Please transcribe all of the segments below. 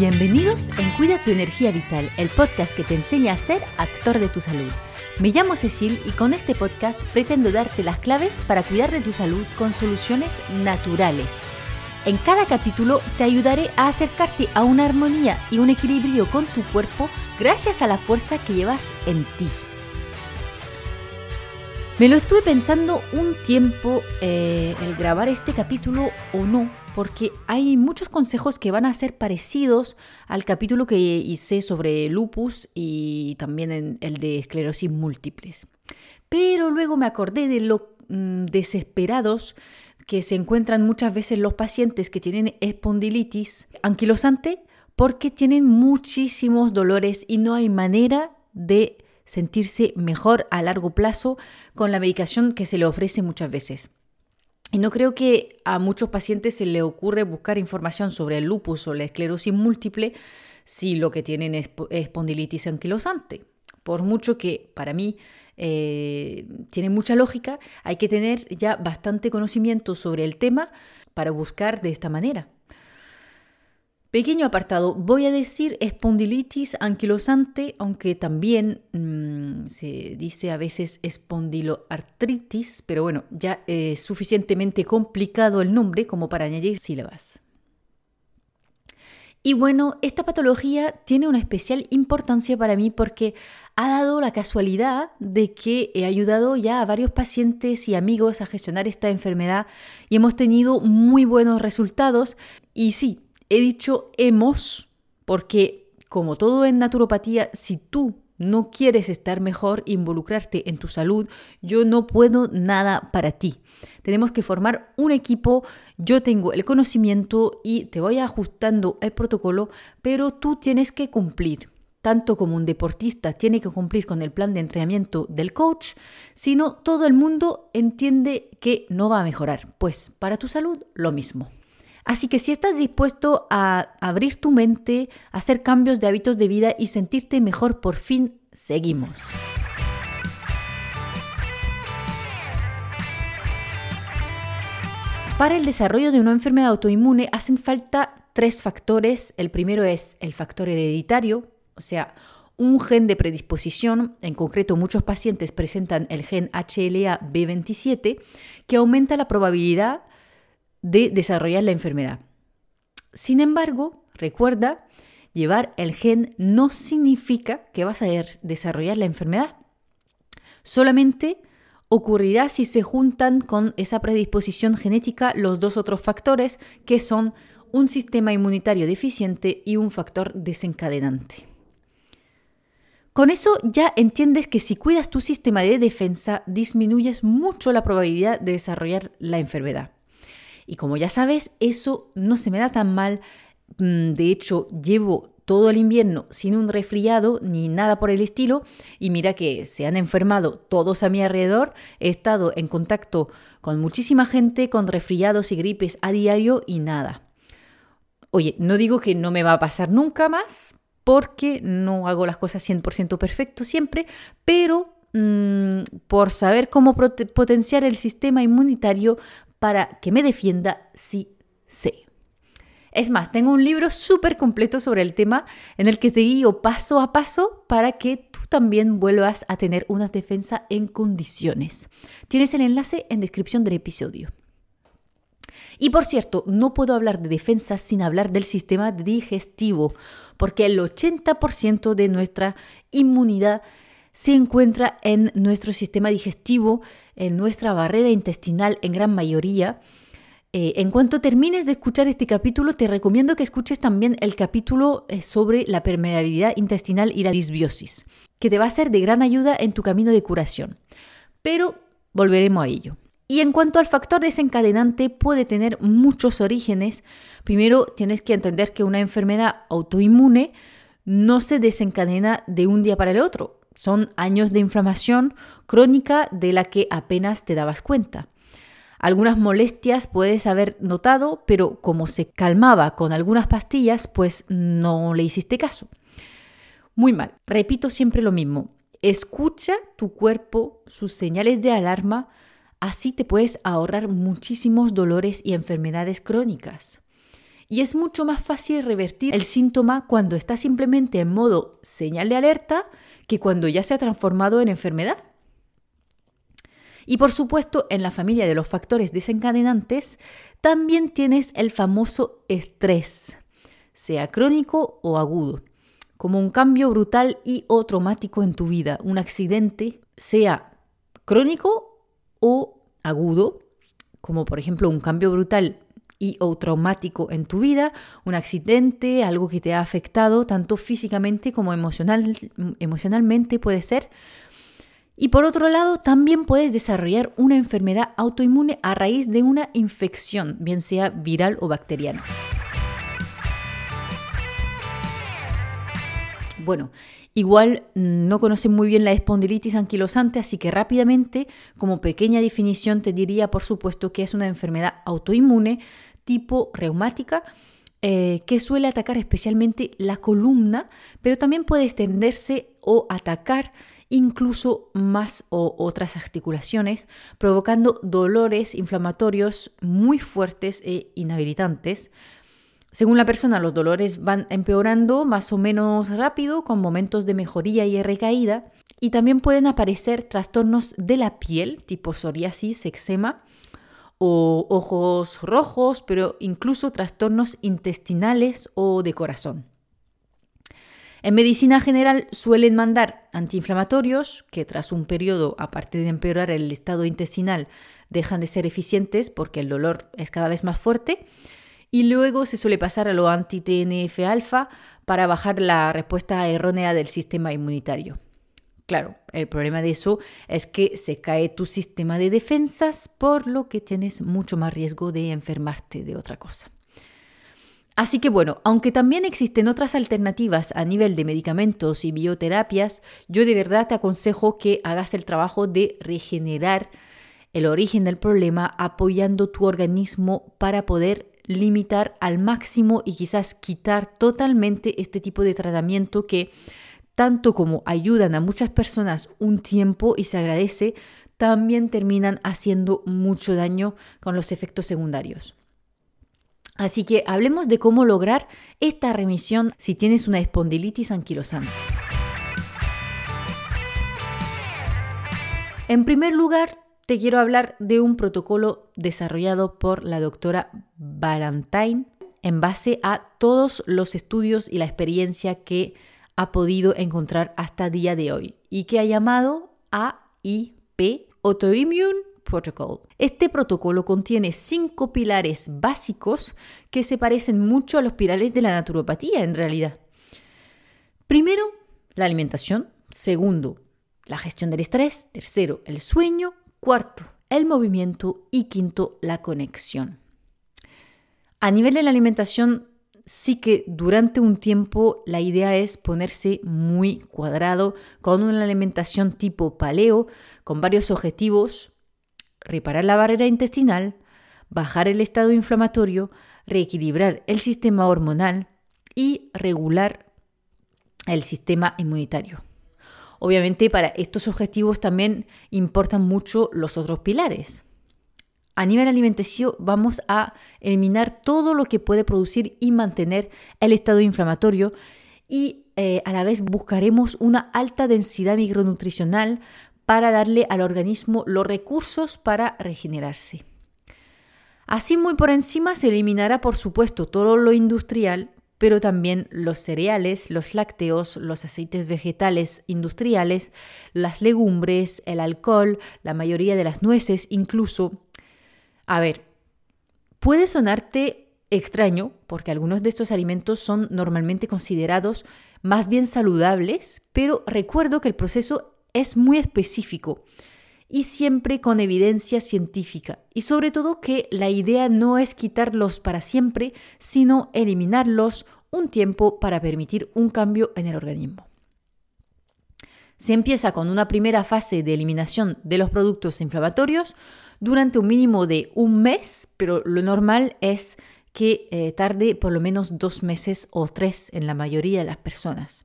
Bienvenidos en Cuida tu Energía Vital, el podcast que te enseña a ser actor de tu salud. Me llamo Cecil y con este podcast pretendo darte las claves para cuidar de tu salud con soluciones naturales. En cada capítulo te ayudaré a acercarte a una armonía y un equilibrio con tu cuerpo gracias a la fuerza que llevas en ti. Me lo estuve pensando un tiempo eh, el grabar este capítulo o no, porque hay muchos consejos que van a ser parecidos al capítulo que hice sobre lupus y también en el de esclerosis múltiples. Pero luego me acordé de lo mm, desesperados que se encuentran muchas veces los pacientes que tienen espondilitis anquilosante porque tienen muchísimos dolores y no hay manera de sentirse mejor a largo plazo con la medicación que se le ofrece muchas veces. Y no creo que a muchos pacientes se le ocurre buscar información sobre el lupus o la esclerosis múltiple si lo que tienen es espondilitis anquilosante. Por mucho que para mí eh, tiene mucha lógica, hay que tener ya bastante conocimiento sobre el tema para buscar de esta manera. Pequeño apartado, voy a decir espondilitis anquilosante, aunque también mm, se dice a veces espondiloartritis, pero bueno, ya es suficientemente complicado el nombre como para añadir sílabas. Y bueno, esta patología tiene una especial importancia para mí porque ha dado la casualidad de que he ayudado ya a varios pacientes y amigos a gestionar esta enfermedad y hemos tenido muy buenos resultados. Y sí, He dicho hemos porque, como todo en naturopatía, si tú no quieres estar mejor, involucrarte en tu salud, yo no puedo nada para ti. Tenemos que formar un equipo, yo tengo el conocimiento y te voy ajustando el protocolo, pero tú tienes que cumplir. Tanto como un deportista tiene que cumplir con el plan de entrenamiento del coach, sino todo el mundo entiende que no va a mejorar. Pues para tu salud lo mismo. Así que si estás dispuesto a abrir tu mente, hacer cambios de hábitos de vida y sentirte mejor, por fin seguimos. Para el desarrollo de una enfermedad autoinmune hacen falta tres factores. El primero es el factor hereditario, o sea, un gen de predisposición, en concreto muchos pacientes presentan el gen HLA-B27, que aumenta la probabilidad de desarrollar la enfermedad. Sin embargo, recuerda, llevar el gen no significa que vas a desarrollar la enfermedad. Solamente ocurrirá si se juntan con esa predisposición genética los dos otros factores que son un sistema inmunitario deficiente y un factor desencadenante. Con eso ya entiendes que si cuidas tu sistema de defensa disminuyes mucho la probabilidad de desarrollar la enfermedad. Y como ya sabes, eso no se me da tan mal. Mm, de hecho, llevo todo el invierno sin un resfriado ni nada por el estilo y mira que se han enfermado todos a mi alrededor. He estado en contacto con muchísima gente con resfriados y gripes a diario y nada. Oye, no digo que no me va a pasar nunca más porque no hago las cosas 100% perfecto siempre, pero mm, por saber cómo potenciar el sistema inmunitario para que me defienda si sé. Es más, tengo un libro súper completo sobre el tema en el que te guío paso a paso para que tú también vuelvas a tener una defensa en condiciones. Tienes el enlace en descripción del episodio. Y por cierto, no puedo hablar de defensa sin hablar del sistema digestivo, porque el 80% de nuestra inmunidad se encuentra en nuestro sistema digestivo, en nuestra barrera intestinal en gran mayoría. Eh, en cuanto termines de escuchar este capítulo, te recomiendo que escuches también el capítulo eh, sobre la permeabilidad intestinal y la disbiosis, que te va a ser de gran ayuda en tu camino de curación. Pero volveremos a ello. Y en cuanto al factor desencadenante, puede tener muchos orígenes. Primero, tienes que entender que una enfermedad autoinmune no se desencadena de un día para el otro son años de inflamación crónica de la que apenas te dabas cuenta. Algunas molestias puedes haber notado, pero como se calmaba con algunas pastillas, pues no le hiciste caso. Muy mal. Repito siempre lo mismo. Escucha tu cuerpo, sus señales de alarma, así te puedes ahorrar muchísimos dolores y enfermedades crónicas. Y es mucho más fácil revertir el síntoma cuando está simplemente en modo señal de alerta que cuando ya se ha transformado en enfermedad. Y por supuesto, en la familia de los factores desencadenantes, también tienes el famoso estrés, sea crónico o agudo, como un cambio brutal y o traumático en tu vida, un accidente, sea crónico o agudo, como por ejemplo un cambio brutal y o traumático en tu vida, un accidente, algo que te ha afectado tanto físicamente como emocional, emocionalmente puede ser. Y por otro lado, también puedes desarrollar una enfermedad autoinmune a raíz de una infección, bien sea viral o bacteriana. Bueno, igual no conocen muy bien la espondilitis anquilosante, así que rápidamente, como pequeña definición, te diría, por supuesto, que es una enfermedad autoinmune tipo reumática eh, que suele atacar especialmente la columna, pero también puede extenderse o atacar incluso más o otras articulaciones, provocando dolores inflamatorios muy fuertes e inhabilitantes. Según la persona, los dolores van empeorando más o menos rápido, con momentos de mejoría y recaída, y también pueden aparecer trastornos de la piel, tipo psoriasis, eczema, o ojos rojos, pero incluso trastornos intestinales o de corazón. En medicina general suelen mandar antiinflamatorios que tras un periodo, aparte de empeorar el estado intestinal, dejan de ser eficientes porque el dolor es cada vez más fuerte. Y luego se suele pasar a lo anti-TNF-alfa para bajar la respuesta errónea del sistema inmunitario. Claro, el problema de eso es que se cae tu sistema de defensas, por lo que tienes mucho más riesgo de enfermarte de otra cosa. Así que bueno, aunque también existen otras alternativas a nivel de medicamentos y bioterapias, yo de verdad te aconsejo que hagas el trabajo de regenerar el origen del problema apoyando tu organismo para poder limitar al máximo y quizás quitar totalmente este tipo de tratamiento que tanto como ayudan a muchas personas un tiempo y se agradece, también terminan haciendo mucho daño con los efectos secundarios. Así que hablemos de cómo lograr esta remisión si tienes una espondilitis anquilosante. En primer lugar, te quiero hablar de un protocolo desarrollado por la doctora Valentine en base a todos los estudios y la experiencia que ha podido encontrar hasta día de hoy y que ha llamado AIP, Autoimmune Protocol. Este protocolo contiene cinco pilares básicos que se parecen mucho a los pilares de la naturopatía en realidad. Primero, la alimentación. Segundo, la gestión del estrés. Tercero, el sueño. Cuarto, el movimiento. Y quinto, la conexión. A nivel de la alimentación, sí que durante un tiempo la idea es ponerse muy cuadrado con una alimentación tipo paleo, con varios objetivos, reparar la barrera intestinal, bajar el estado inflamatorio, reequilibrar el sistema hormonal y regular el sistema inmunitario. Obviamente para estos objetivos también importan mucho los otros pilares, a nivel alimenticio vamos a eliminar todo lo que puede producir y mantener el estado inflamatorio y eh, a la vez buscaremos una alta densidad micronutricional para darle al organismo los recursos para regenerarse. Así muy por encima se eliminará por supuesto todo lo industrial, pero también los cereales, los lácteos, los aceites vegetales industriales, las legumbres, el alcohol, la mayoría de las nueces, incluso a ver, puede sonarte extraño porque algunos de estos alimentos son normalmente considerados más bien saludables, pero recuerdo que el proceso es muy específico y siempre con evidencia científica. Y sobre todo que la idea no es quitarlos para siempre, sino eliminarlos un tiempo para permitir un cambio en el organismo. Se empieza con una primera fase de eliminación de los productos inflamatorios, durante un mínimo de un mes, pero lo normal es que eh, tarde por lo menos dos meses o tres en la mayoría de las personas.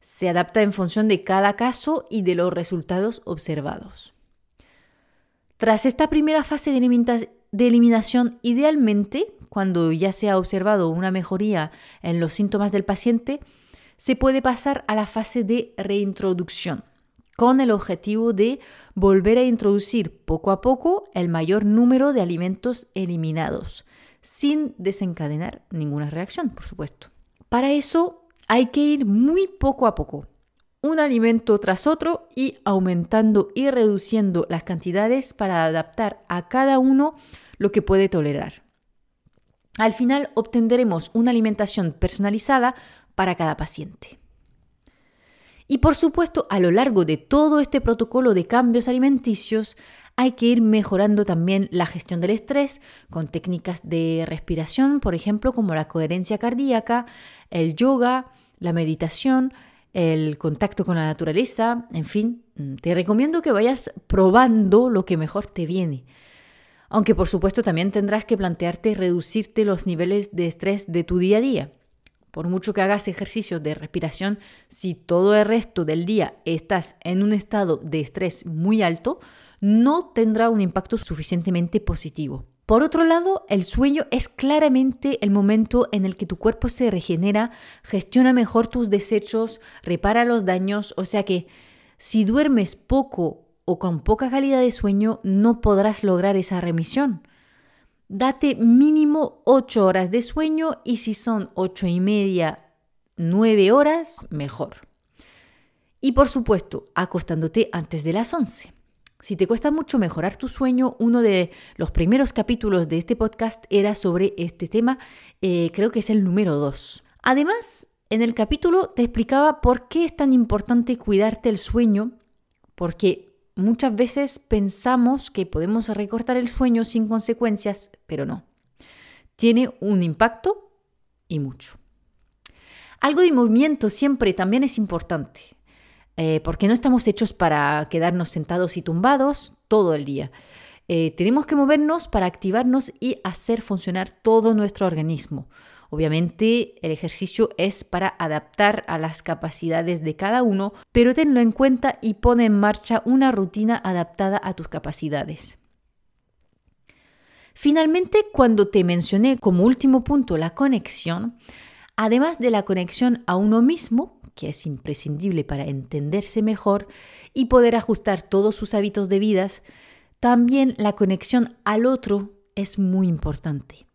Se adapta en función de cada caso y de los resultados observados. Tras esta primera fase de, eliminación, idealmente cuando ya se ha observado una mejoría en los síntomas del paciente, se puede pasar a la fase de reintroducción, con el objetivo de volver a introducir poco a poco el mayor número de alimentos eliminados, sin desencadenar ninguna reacción, por supuesto. Para eso hay que ir muy poco a poco, un alimento tras otro y aumentando y reduciendo las cantidades para adaptar a cada uno lo que puede tolerar. Al final obtendremos una alimentación personalizada para cada paciente. Y por supuesto, a lo largo de todo este protocolo de cambios alimenticios, hay que ir mejorando también la gestión del estrés con técnicas de respiración, por ejemplo, como la coherencia cardíaca, el yoga, la meditación, el contacto con la naturaleza, en fin, mm, te recomiendo que vayas probando lo que mejor te viene. Aunque por supuesto también tendrás que plantearte reducirte los niveles de estrés de tu día a día. Por mucho que hagas ejercicios de respiración, si todo el resto del día estás en un estado de estrés muy alto, no tendrá un impacto suficientemente positivo. Por otro lado, el sueño es claramente el momento en el que tu cuerpo se regenera, gestiona mejor tus desechos, repara los daños, o sea que si duermes poco o con poca calidad de sueño, no podrás lograr esa remisión. Date mínimo 8 horas de sueño y si son 8 y media, 9 horas, mejor. Y por supuesto, acostándote antes de las 11. Si te cuesta mucho mejorar tu sueño, uno de los primeros capítulos de este podcast era sobre este tema, eh, creo que es el número 2. Además, en el capítulo te explicaba por qué es tan importante cuidarte el sueño, porque muchas veces pensamos que podemos recortar el sueño sin consecuencias, pero no. Tiene un impacto y mucho. Algo de movimiento siempre también es importante. Eh, porque no estamos hechos para quedarnos sentados y tumbados todo el día. Eh, tenemos que movernos para activarnos y hacer funcionar todo nuestro organismo. Obviamente el ejercicio es para adaptar a las capacidades de cada uno, pero tenlo en cuenta y pone en marcha una rutina adaptada a tus capacidades. Finalmente, cuando te mencioné como último punto la conexión, además de la conexión a uno mismo, que es imprescindible para entenderse mejor y poder ajustar todos sus hábitos de vida, también la conexión al otro es muy importante.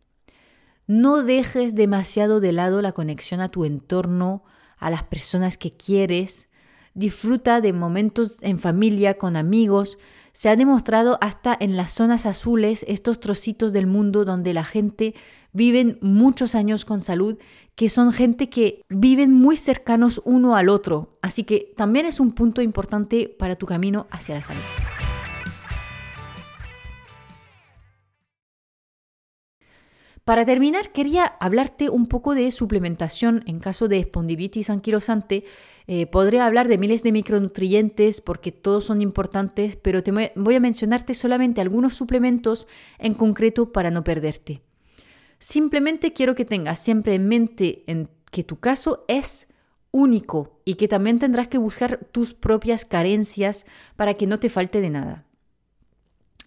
No dejes demasiado de lado la conexión a tu entorno, a las personas que quieres. Disfruta de momentos en familia, con amigos. Se ha demostrado hasta en las zonas azules, estos trocitos del mundo donde la gente vive muchos años con salud que son gente que viven muy cercanos uno al otro. Así que también es un punto importante para tu camino hacia la salud. Para terminar, quería hablarte un poco de suplementación en caso de espondilitis anquilosante. Eh, podría hablar de miles de micronutrientes porque todos son importantes, pero te voy a mencionarte solamente algunos suplementos en concreto para no perderte. Simplemente quiero que tengas siempre en mente en que tu caso es único y que también tendrás que buscar tus propias carencias para que no te falte de nada.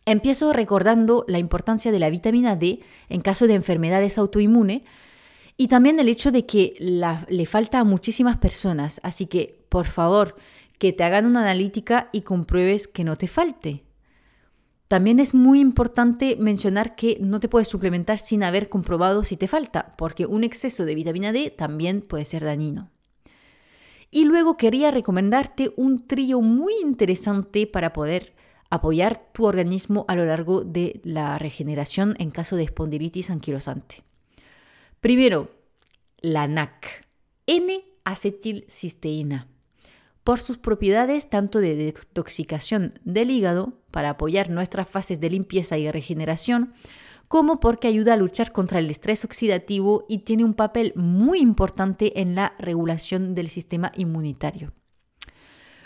Empiezo recordando la importancia de la vitamina D en caso de enfermedades autoinmunes y también el hecho de que le falta a muchísimas personas, así que por favor que te hagan una analítica y compruebes que no te falte. También es muy importante mencionar que no te puedes suplementar sin haber comprobado si te falta, porque un exceso de vitamina D también puede ser dañino. Y luego quería recomendarte un trío muy interesante para poder apoyar tu organismo a lo largo de la regeneración en caso de espondilitis anquilosante. Primero, la NAC, N-acetilcisteína por sus propiedades tanto de detoxicación del hígado para apoyar nuestras fases de limpieza y regeneración, como porque ayuda a luchar contra el estrés oxidativo y tiene un papel muy importante en la regulación del sistema inmunitario.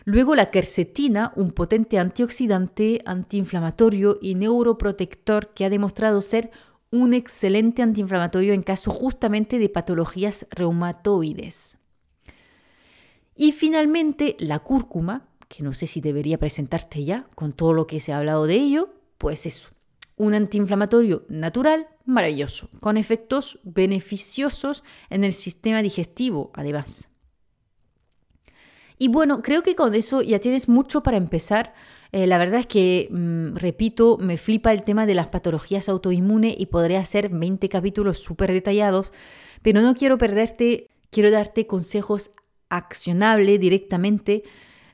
Luego la quercetina, un potente antioxidante, antiinflamatorio y neuroprotector que ha demostrado ser un excelente antiinflamatorio en caso justamente de patologías reumatoides. Y finalmente, la cúrcuma, que no sé si debería presentarte ya con todo lo que se ha hablado de ello, pues es un antiinflamatorio natural maravilloso, con efectos beneficiosos en el sistema digestivo, además. Y bueno, creo que con eso ya tienes mucho para empezar. Eh, la verdad es que, mm, repito, me flipa el tema de las patologías autoinmunes y podré hacer 20 capítulos súper detallados, pero no quiero perderte, quiero darte consejos accionables directamente.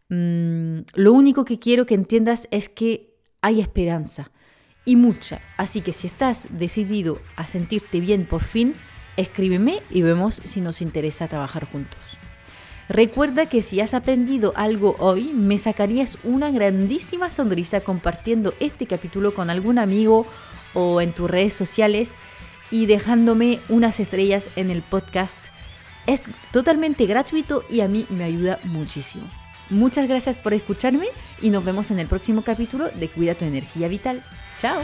Mm, lo único que quiero que entiendas es que hay esperanza y mucha. Así que si estás decidido a sentirte bien por fin, escríbeme y vemos si nos interesa trabajar juntos. Recuerda que si has aprendido algo hoy, me sacarías una grandísima sonrisa compartiendo este capítulo con algún amigo o en tus redes sociales y dejándome unas estrellas en el podcast. Es totalmente gratuito y a mí me ayuda muchísimo. Muchas gracias por escucharme y nos vemos en el próximo capítulo de Cuida tu energía vital. ¡Chao!